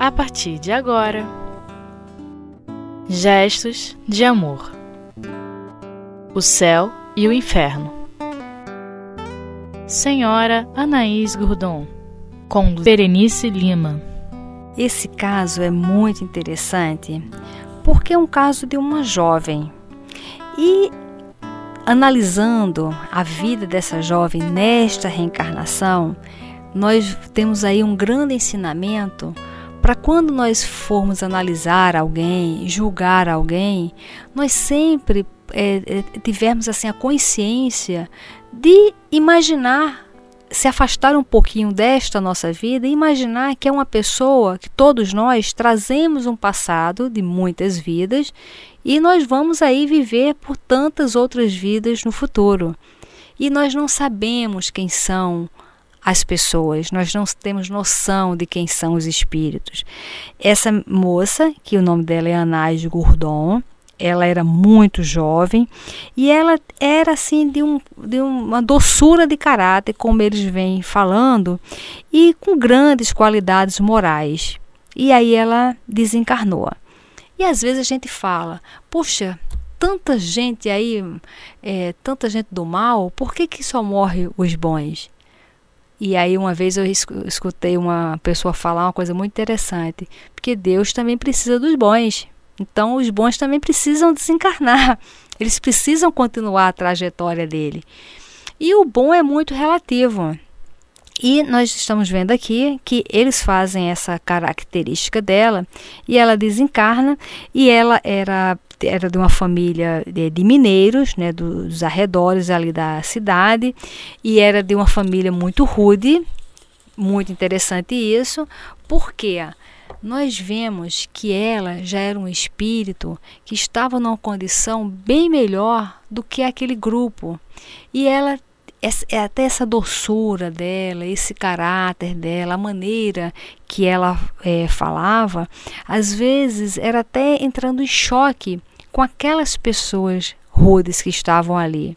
a partir de agora. Gestos de amor. O céu e o inferno. Senhora Anaís Gordon, com Berenice Lima. Esse caso é muito interessante porque é um caso de uma jovem. E analisando a vida dessa jovem nesta reencarnação, nós temos aí um grande ensinamento para quando nós formos analisar alguém, julgar alguém, nós sempre é, é, tivermos assim a consciência de imaginar se afastar um pouquinho desta nossa vida e imaginar que é uma pessoa que todos nós trazemos um passado de muitas vidas e nós vamos aí viver por tantas outras vidas no futuro. E nós não sabemos quem são as pessoas, nós não temos noção de quem são os espíritos. Essa moça, que o nome dela é Anais Gourdon, ela era muito jovem e ela era assim de, um, de uma doçura de caráter, como eles vêm falando, e com grandes qualidades morais. E aí ela desencarnou. E às vezes a gente fala, puxa, tanta gente aí, é, tanta gente do mal, por que, que só morre os bons? E aí uma vez eu escutei uma pessoa falar uma coisa muito interessante, porque Deus também precisa dos bons. Então, os bons também precisam desencarnar, eles precisam continuar a trajetória dele. E o bom é muito relativo. E nós estamos vendo aqui que eles fazem essa característica dela e ela desencarna e ela era era de uma família de, de, mineiros, né, dos arredores ali da cidade, e era de uma família muito rude, muito interessante isso, porque nós vemos que ela já era um espírito que estava numa condição bem melhor do que aquele grupo. E ela é até essa doçura dela, esse caráter dela, a maneira que ela é, falava, às vezes era até entrando em choque com aquelas pessoas rudes que estavam ali.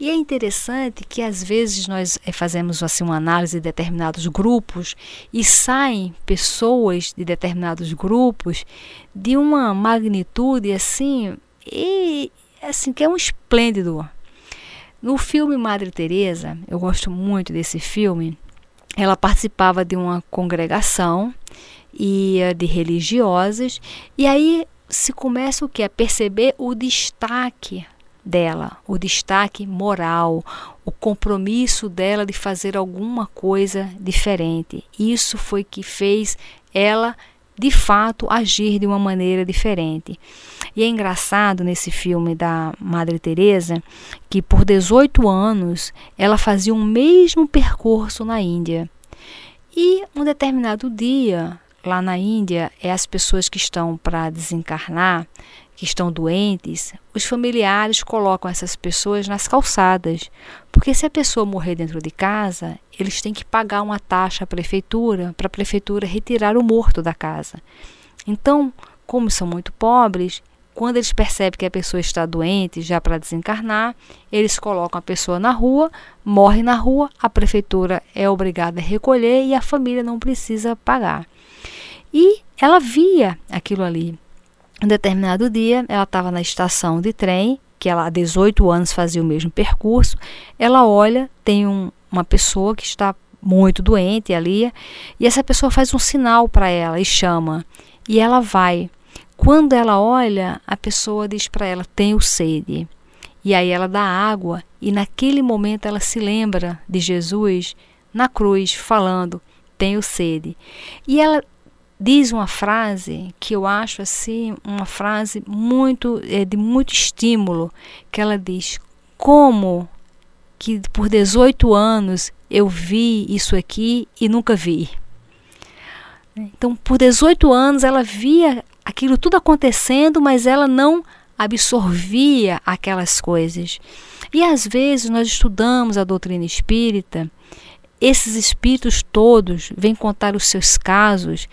E é interessante que às vezes nós eh, fazemos assim uma análise de determinados grupos e saem pessoas de determinados grupos de uma magnitude assim e assim que é um esplêndido. No filme Madre Teresa, eu gosto muito desse filme. Ela participava de uma congregação e de religiosas e aí se começa o que a perceber o destaque dela, o destaque moral, o compromisso dela de fazer alguma coisa diferente. Isso foi que fez ela de fato agir de uma maneira diferente. E é engraçado nesse filme da Madre Teresa que por 18 anos ela fazia o mesmo percurso na Índia. E um determinado dia, lá na Índia, é as pessoas que estão para desencarnar, que estão doentes, os familiares colocam essas pessoas nas calçadas, porque se a pessoa morrer dentro de casa, eles têm que pagar uma taxa à prefeitura para a prefeitura retirar o morto da casa. Então, como são muito pobres, quando eles percebem que a pessoa está doente, já para desencarnar, eles colocam a pessoa na rua, morre na rua, a prefeitura é obrigada a recolher e a família não precisa pagar. E ela via aquilo ali. Um determinado dia, ela estava na estação de trem, que ela há 18 anos fazia o mesmo percurso. Ela olha, tem um, uma pessoa que está muito doente ali, e essa pessoa faz um sinal para ela e chama. E ela vai. Quando ela olha, a pessoa diz para ela: Tenho sede. E aí ela dá água, e naquele momento ela se lembra de Jesus na cruz, falando: Tenho sede. E ela diz uma frase que eu acho assim uma frase muito é, de muito estímulo que ela diz como que por 18 anos eu vi isso aqui e nunca vi? Então por 18 anos ela via aquilo tudo acontecendo mas ela não absorvia aquelas coisas. E às vezes nós estudamos a doutrina espírita esses espíritos todos vêm contar os seus casos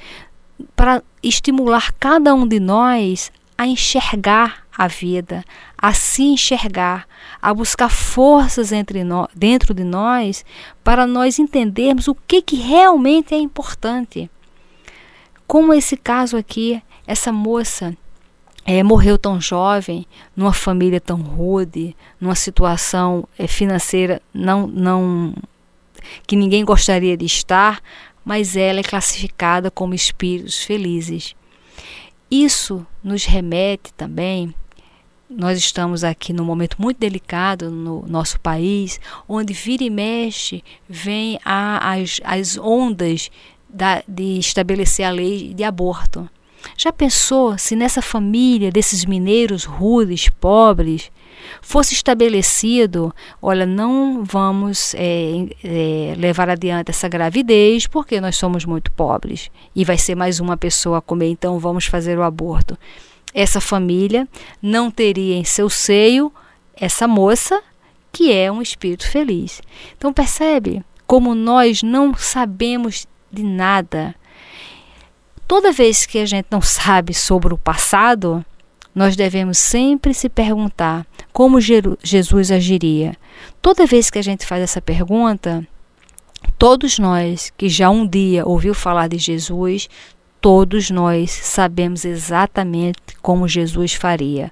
para estimular cada um de nós a enxergar a vida, a se enxergar, a buscar forças entre nós, dentro de nós para nós entendermos o que, que realmente é importante. Como esse caso aqui, essa moça é, morreu tão jovem, numa família tão rude, numa situação é, financeira não, não que ninguém gostaria de estar, mas ela é classificada como espíritos felizes. Isso nos remete também. Nós estamos aqui num momento muito delicado no nosso país, onde vira e mexe vem a, as, as ondas da, de estabelecer a lei de aborto. Já pensou se nessa família desses mineiros rudes, pobres, fosse estabelecido: olha, não vamos é, é, levar adiante essa gravidez porque nós somos muito pobres e vai ser mais uma pessoa a comer, então vamos fazer o aborto. Essa família não teria em seu seio essa moça que é um espírito feliz. Então percebe como nós não sabemos de nada Toda vez que a gente não sabe sobre o passado, nós devemos sempre se perguntar como Jesus agiria. Toda vez que a gente faz essa pergunta, todos nós que já um dia ouviu falar de Jesus, todos nós sabemos exatamente como Jesus faria.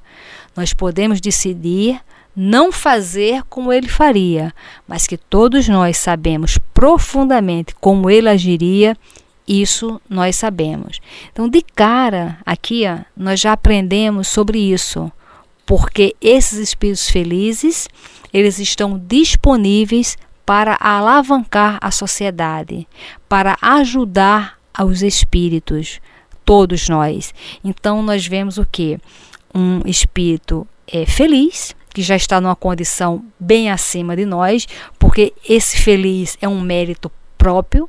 Nós podemos decidir não fazer como ele faria, mas que todos nós sabemos profundamente como ele agiria isso nós sabemos. Então, de cara, aqui ó, nós já aprendemos sobre isso, porque esses espíritos felizes, eles estão disponíveis para alavancar a sociedade, para ajudar aos espíritos, todos nós. Então, nós vemos o que? Um espírito é, feliz, que já está numa condição bem acima de nós, porque esse feliz é um mérito próprio,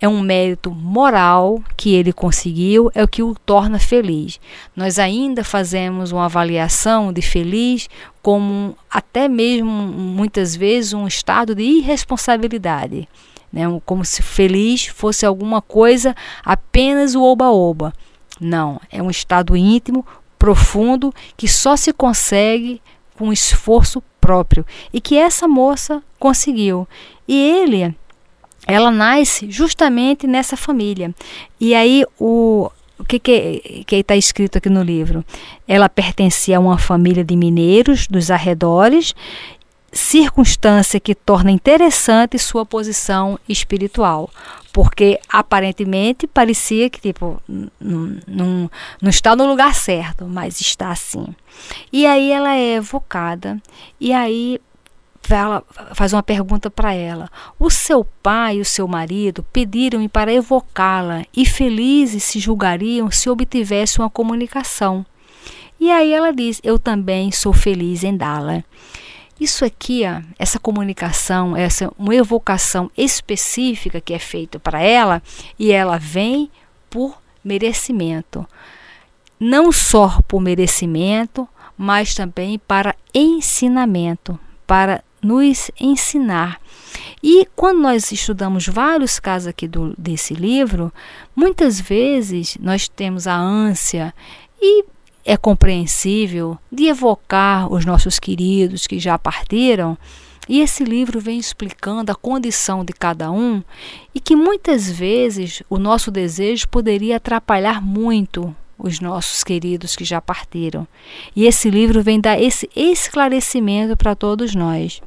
é um mérito moral que ele conseguiu, é o que o torna feliz. Nós ainda fazemos uma avaliação de feliz como até mesmo muitas vezes um estado de irresponsabilidade, né? como se feliz fosse alguma coisa apenas o oba-oba. Não, é um estado íntimo, profundo, que só se consegue com esforço próprio e que essa moça conseguiu. E ele ela nasce justamente nessa família. E aí o o que está escrito aqui no livro? Ela pertencia a uma família de mineiros dos arredores, circunstância que torna interessante sua posição espiritual, porque aparentemente parecia que tipo não está no lugar certo, mas está assim. E aí ela é evocada e aí ela faz uma pergunta para ela. O seu pai e o seu marido pediram-me para evocá-la e felizes se julgariam se obtivesse uma comunicação. E aí ela diz: Eu também sou feliz em dá-la. Isso aqui, ó, essa comunicação, essa uma evocação específica que é feita para ela, e ela vem por merecimento. Não só por merecimento, mas também para ensinamento, para nos ensinar. E quando nós estudamos vários casos aqui do, desse livro, muitas vezes nós temos a ânsia e é compreensível de evocar os nossos queridos que já partiram. E esse livro vem explicando a condição de cada um e que muitas vezes o nosso desejo poderia atrapalhar muito os nossos queridos que já partiram. E esse livro vem dar esse esclarecimento para todos nós.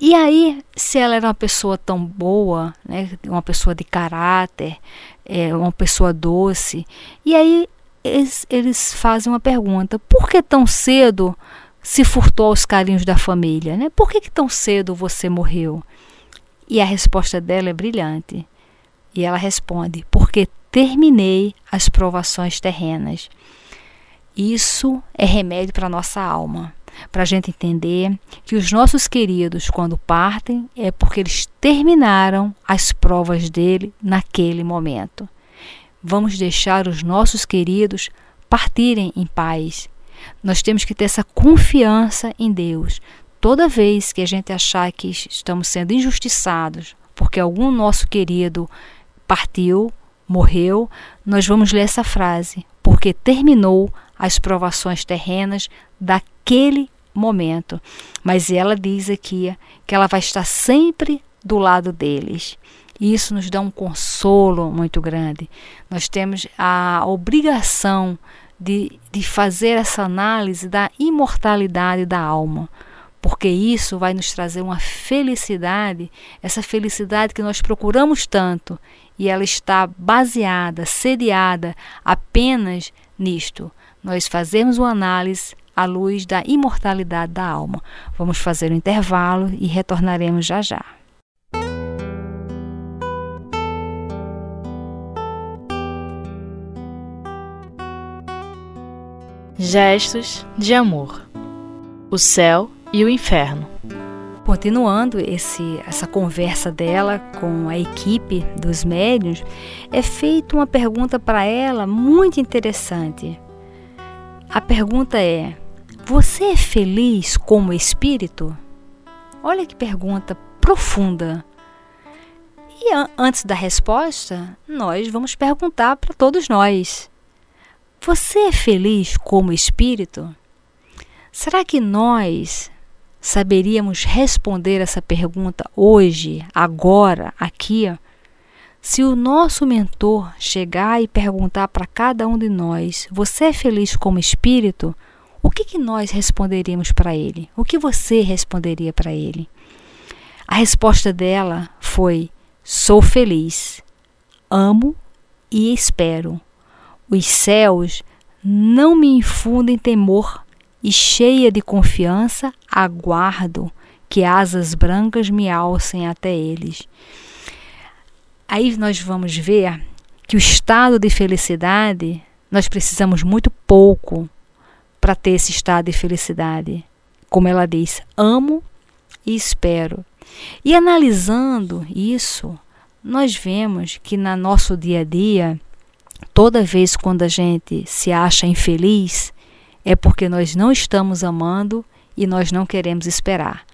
E aí, se ela era uma pessoa tão boa, né, uma pessoa de caráter, é, uma pessoa doce, e aí eles, eles fazem uma pergunta: por que tão cedo se furtou aos carinhos da família? Né? Por que, que tão cedo você morreu? E a resposta dela é brilhante. E ela responde: porque terminei as provações terrenas. Isso é remédio para nossa alma para a gente entender que os nossos queridos, quando partem, é porque eles terminaram as provas dele naquele momento. Vamos deixar os nossos queridos partirem em paz. Nós temos que ter essa confiança em Deus. Toda vez que a gente achar que estamos sendo injustiçados porque algum nosso querido partiu, morreu, nós vamos ler essa frase, porque terminou as provações terrenas daquele momento. Mas ela diz aqui que ela vai estar sempre do lado deles. E isso nos dá um consolo muito grande. Nós temos a obrigação de, de fazer essa análise da imortalidade da alma, porque isso vai nos trazer uma felicidade, essa felicidade que nós procuramos tanto, e ela está baseada, sediada apenas nisto. Nós fazemos uma análise à luz da imortalidade da alma. Vamos fazer um intervalo e retornaremos já já. Gestos de amor. O céu e o inferno. Continuando esse, essa conversa dela com a equipe dos médiuns, é feita uma pergunta para ela muito interessante. A pergunta é: Você é feliz como espírito? Olha que pergunta profunda. E antes da resposta, nós vamos perguntar para todos nós: Você é feliz como espírito? Será que nós saberíamos responder essa pergunta hoje, agora, aqui? Se o nosso mentor chegar e perguntar para cada um de nós: Você é feliz como espírito? O que, que nós responderíamos para ele? O que você responderia para ele? A resposta dela foi: Sou feliz, amo e espero. Os céus não me infundem temor e cheia de confiança aguardo que asas brancas me alcem até eles. Aí nós vamos ver que o estado de felicidade, nós precisamos muito pouco para ter esse estado de felicidade. Como ela diz, amo e espero. E analisando isso, nós vemos que no nosso dia a dia, toda vez quando a gente se acha infeliz, é porque nós não estamos amando e nós não queremos esperar.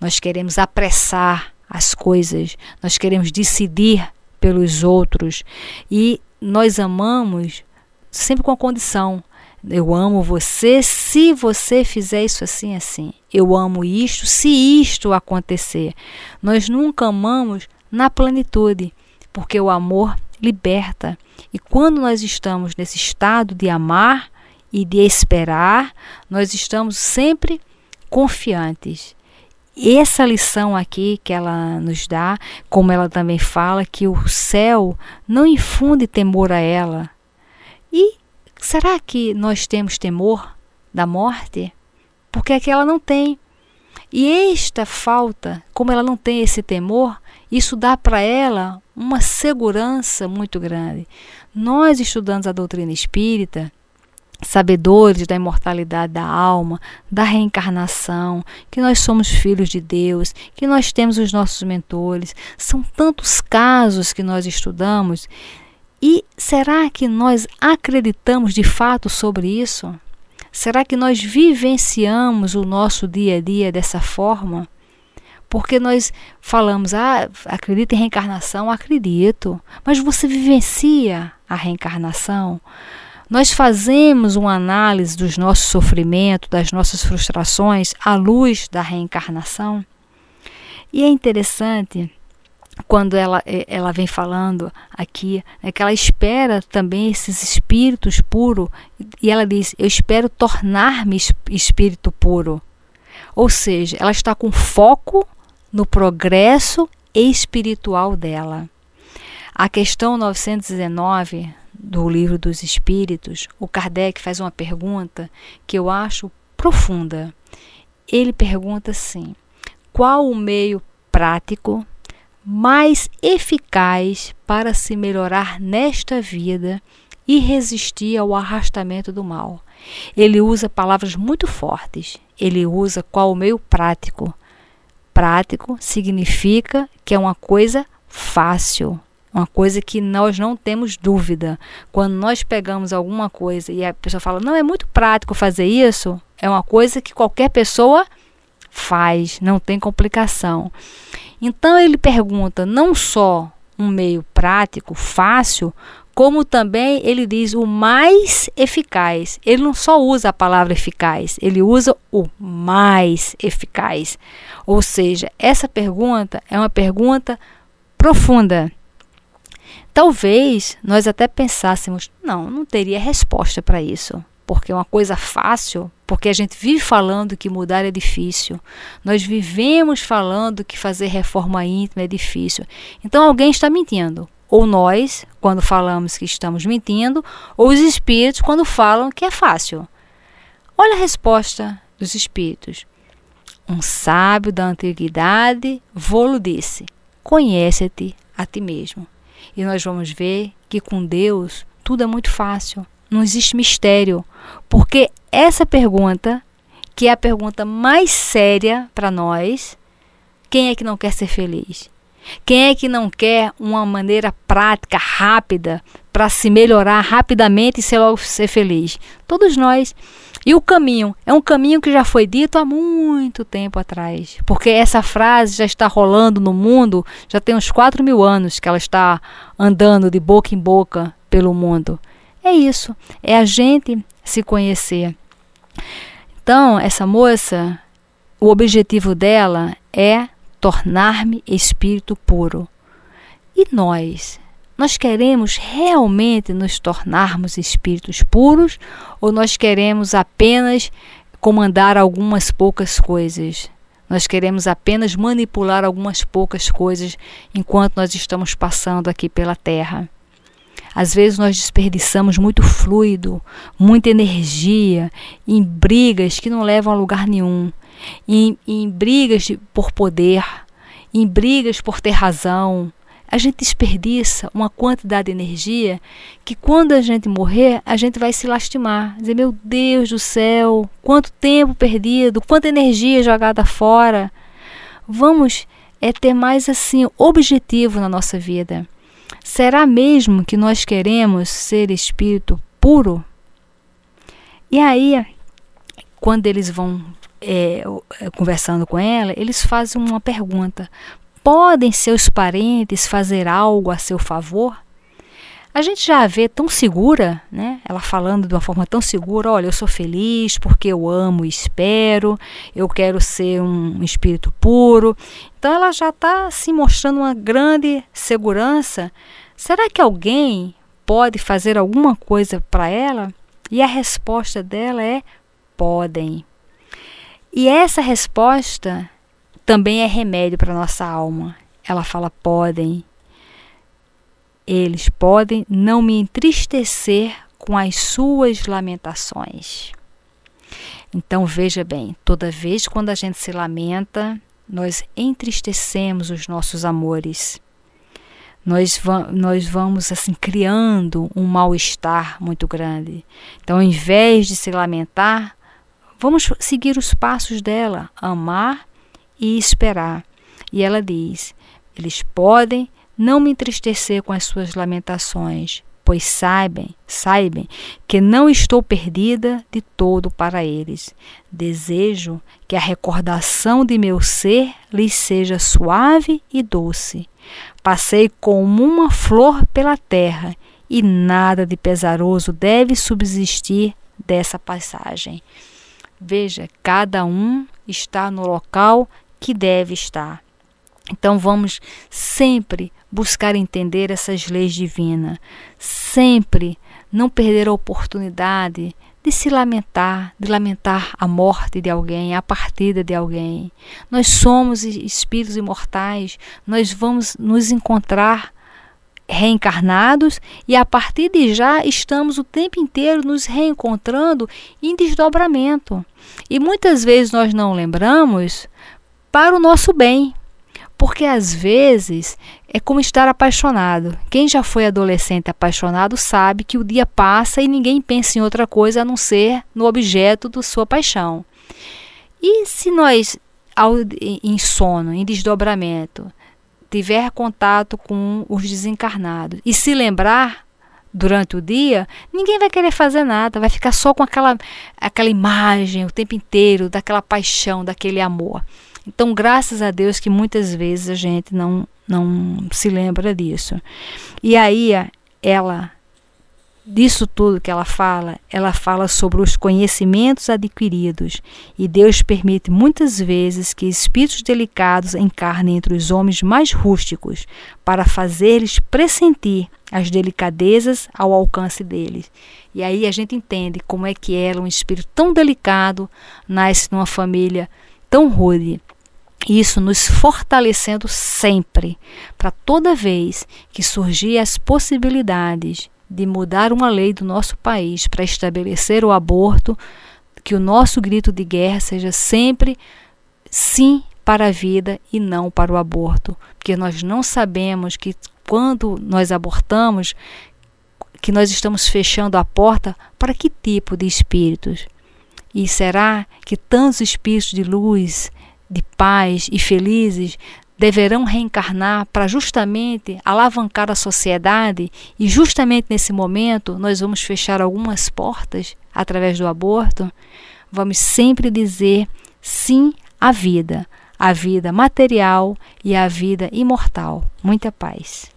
Nós queremos apressar as coisas, nós queremos decidir pelos outros e nós amamos sempre com a condição. Eu amo você se você fizer isso assim assim. Eu amo isto se isto acontecer. Nós nunca amamos na plenitude, porque o amor liberta. E quando nós estamos nesse estado de amar, e de esperar, nós estamos sempre confiantes. Essa lição aqui que ela nos dá, como ela também fala, que o céu não infunde temor a ela. E será que nós temos temor da morte? Porque aqui ela não tem. E esta falta, como ela não tem esse temor, isso dá para ela uma segurança muito grande. Nós estudamos a doutrina espírita, sabedores da imortalidade da alma, da reencarnação, que nós somos filhos de Deus, que nós temos os nossos mentores. São tantos casos que nós estudamos. E será que nós acreditamos de fato sobre isso? Será que nós vivenciamos o nosso dia a dia dessa forma? Porque nós falamos, ah, acredito em reencarnação? Acredito. Mas você vivencia a reencarnação? Nós fazemos uma análise dos nossos sofrimentos, das nossas frustrações, à luz da reencarnação. E é interessante quando ela, é, ela vem falando aqui, é que ela espera também esses espíritos puros, e ela diz: Eu espero tornar-me espírito puro. Ou seja, ela está com foco no progresso espiritual dela. A questão 919 do Livro dos Espíritos, o Kardec faz uma pergunta que eu acho profunda. Ele pergunta assim: qual o meio prático mais eficaz para se melhorar nesta vida e resistir ao arrastamento do mal? Ele usa palavras muito fortes. Ele usa qual o meio prático. Prático significa que é uma coisa fácil, uma coisa que nós não temos dúvida. Quando nós pegamos alguma coisa e a pessoa fala, não, é muito prático fazer isso, é uma coisa que qualquer pessoa faz, não tem complicação. Então ele pergunta não só um meio prático, fácil, como também ele diz o mais eficaz. Ele não só usa a palavra eficaz, ele usa o mais eficaz. Ou seja, essa pergunta é uma pergunta profunda. Talvez nós até pensássemos, não, não teria resposta para isso, porque é uma coisa fácil, porque a gente vive falando que mudar é difícil. Nós vivemos falando que fazer reforma íntima é difícil. Então alguém está mentindo. Ou nós, quando falamos que estamos mentindo, ou os espíritos, quando falam que é fácil. Olha a resposta dos espíritos. Um sábio da antiguidade vou disse: Conhece-te a ti mesmo. E nós vamos ver que com Deus tudo é muito fácil, não existe mistério, porque essa pergunta, que é a pergunta mais séria para nós, quem é que não quer ser feliz? Quem é que não quer uma maneira prática, rápida, para se melhorar rapidamente e ser logo ser feliz? Todos nós. E o caminho é um caminho que já foi dito há muito tempo atrás, porque essa frase já está rolando no mundo, já tem uns 4 mil anos que ela está andando de boca em boca pelo mundo. É isso, é a gente se conhecer. Então, essa moça, o objetivo dela é tornar-me espírito puro. E nós? Nós queremos realmente nos tornarmos espíritos puros ou nós queremos apenas comandar algumas poucas coisas? Nós queremos apenas manipular algumas poucas coisas enquanto nós estamos passando aqui pela Terra. Às vezes nós desperdiçamos muito fluido, muita energia em brigas que não levam a lugar nenhum em, em brigas de, por poder, em brigas por ter razão. A gente desperdiça uma quantidade de energia que quando a gente morrer, a gente vai se lastimar. Dizer, meu Deus do céu, quanto tempo perdido, quanta energia jogada fora. Vamos é ter mais assim objetivo na nossa vida. Será mesmo que nós queremos ser espírito puro? E aí, quando eles vão é, é, conversando com ela, eles fazem uma pergunta: podem seus parentes fazer algo a seu favor? A gente já a vê tão segura, né? Ela falando de uma forma tão segura: olha, eu sou feliz porque eu amo e espero, eu quero ser um espírito puro. Então ela já está se mostrando uma grande segurança. Será que alguém pode fazer alguma coisa para ela? E a resposta dela é: podem. E essa resposta também é remédio para nossa alma. Ela fala: podem. Eles podem não me entristecer com as suas lamentações. Então veja bem, toda vez quando a gente se lamenta, nós entristecemos os nossos amores. Nós, va nós vamos assim criando um mal-estar muito grande. Então, ao invés de se lamentar, Vamos seguir os passos dela, amar e esperar. E ela diz: Eles podem não me entristecer com as suas lamentações, pois saibam, saibam que não estou perdida de todo para eles. Desejo que a recordação de meu ser lhes seja suave e doce. Passei como uma flor pela terra e nada de pesaroso deve subsistir dessa passagem. Veja, cada um está no local que deve estar. Então vamos sempre buscar entender essas leis divinas, sempre não perder a oportunidade de se lamentar, de lamentar a morte de alguém, a partida de alguém. Nós somos espíritos imortais, nós vamos nos encontrar reencarnados e a partir de já estamos o tempo inteiro nos reencontrando em desdobramento. E muitas vezes nós não lembramos para o nosso bem, porque às vezes é como estar apaixonado. Quem já foi adolescente apaixonado sabe que o dia passa e ninguém pensa em outra coisa a não ser no objeto da sua paixão. E se nós, em sono, em desdobramento, tiver contato com os desencarnados e se lembrar durante o dia, ninguém vai querer fazer nada, vai ficar só com aquela, aquela imagem o tempo inteiro, daquela paixão, daquele amor. Então, graças a Deus que muitas vezes a gente não, não se lembra disso. E aí ela disso tudo que ela fala, ela fala sobre os conhecimentos adquiridos, e Deus permite muitas vezes que espíritos delicados encarnem entre os homens mais rústicos, para fazer-lhes pressentir as delicadezas ao alcance deles. E aí a gente entende como é que ela, um espírito tão delicado, nasce numa família tão rude. Isso nos fortalecendo sempre, para toda vez que surgir as possibilidades de mudar uma lei do nosso país para estabelecer o aborto, que o nosso grito de guerra seja sempre sim para a vida e não para o aborto, porque nós não sabemos que quando nós abortamos, que nós estamos fechando a porta para que tipo de espíritos? E será que tantos espíritos de luz, de paz e felizes deverão reencarnar para justamente alavancar a sociedade e justamente nesse momento nós vamos fechar algumas portas através do aborto, vamos sempre dizer sim à vida, à vida material e à vida imortal. Muita paz.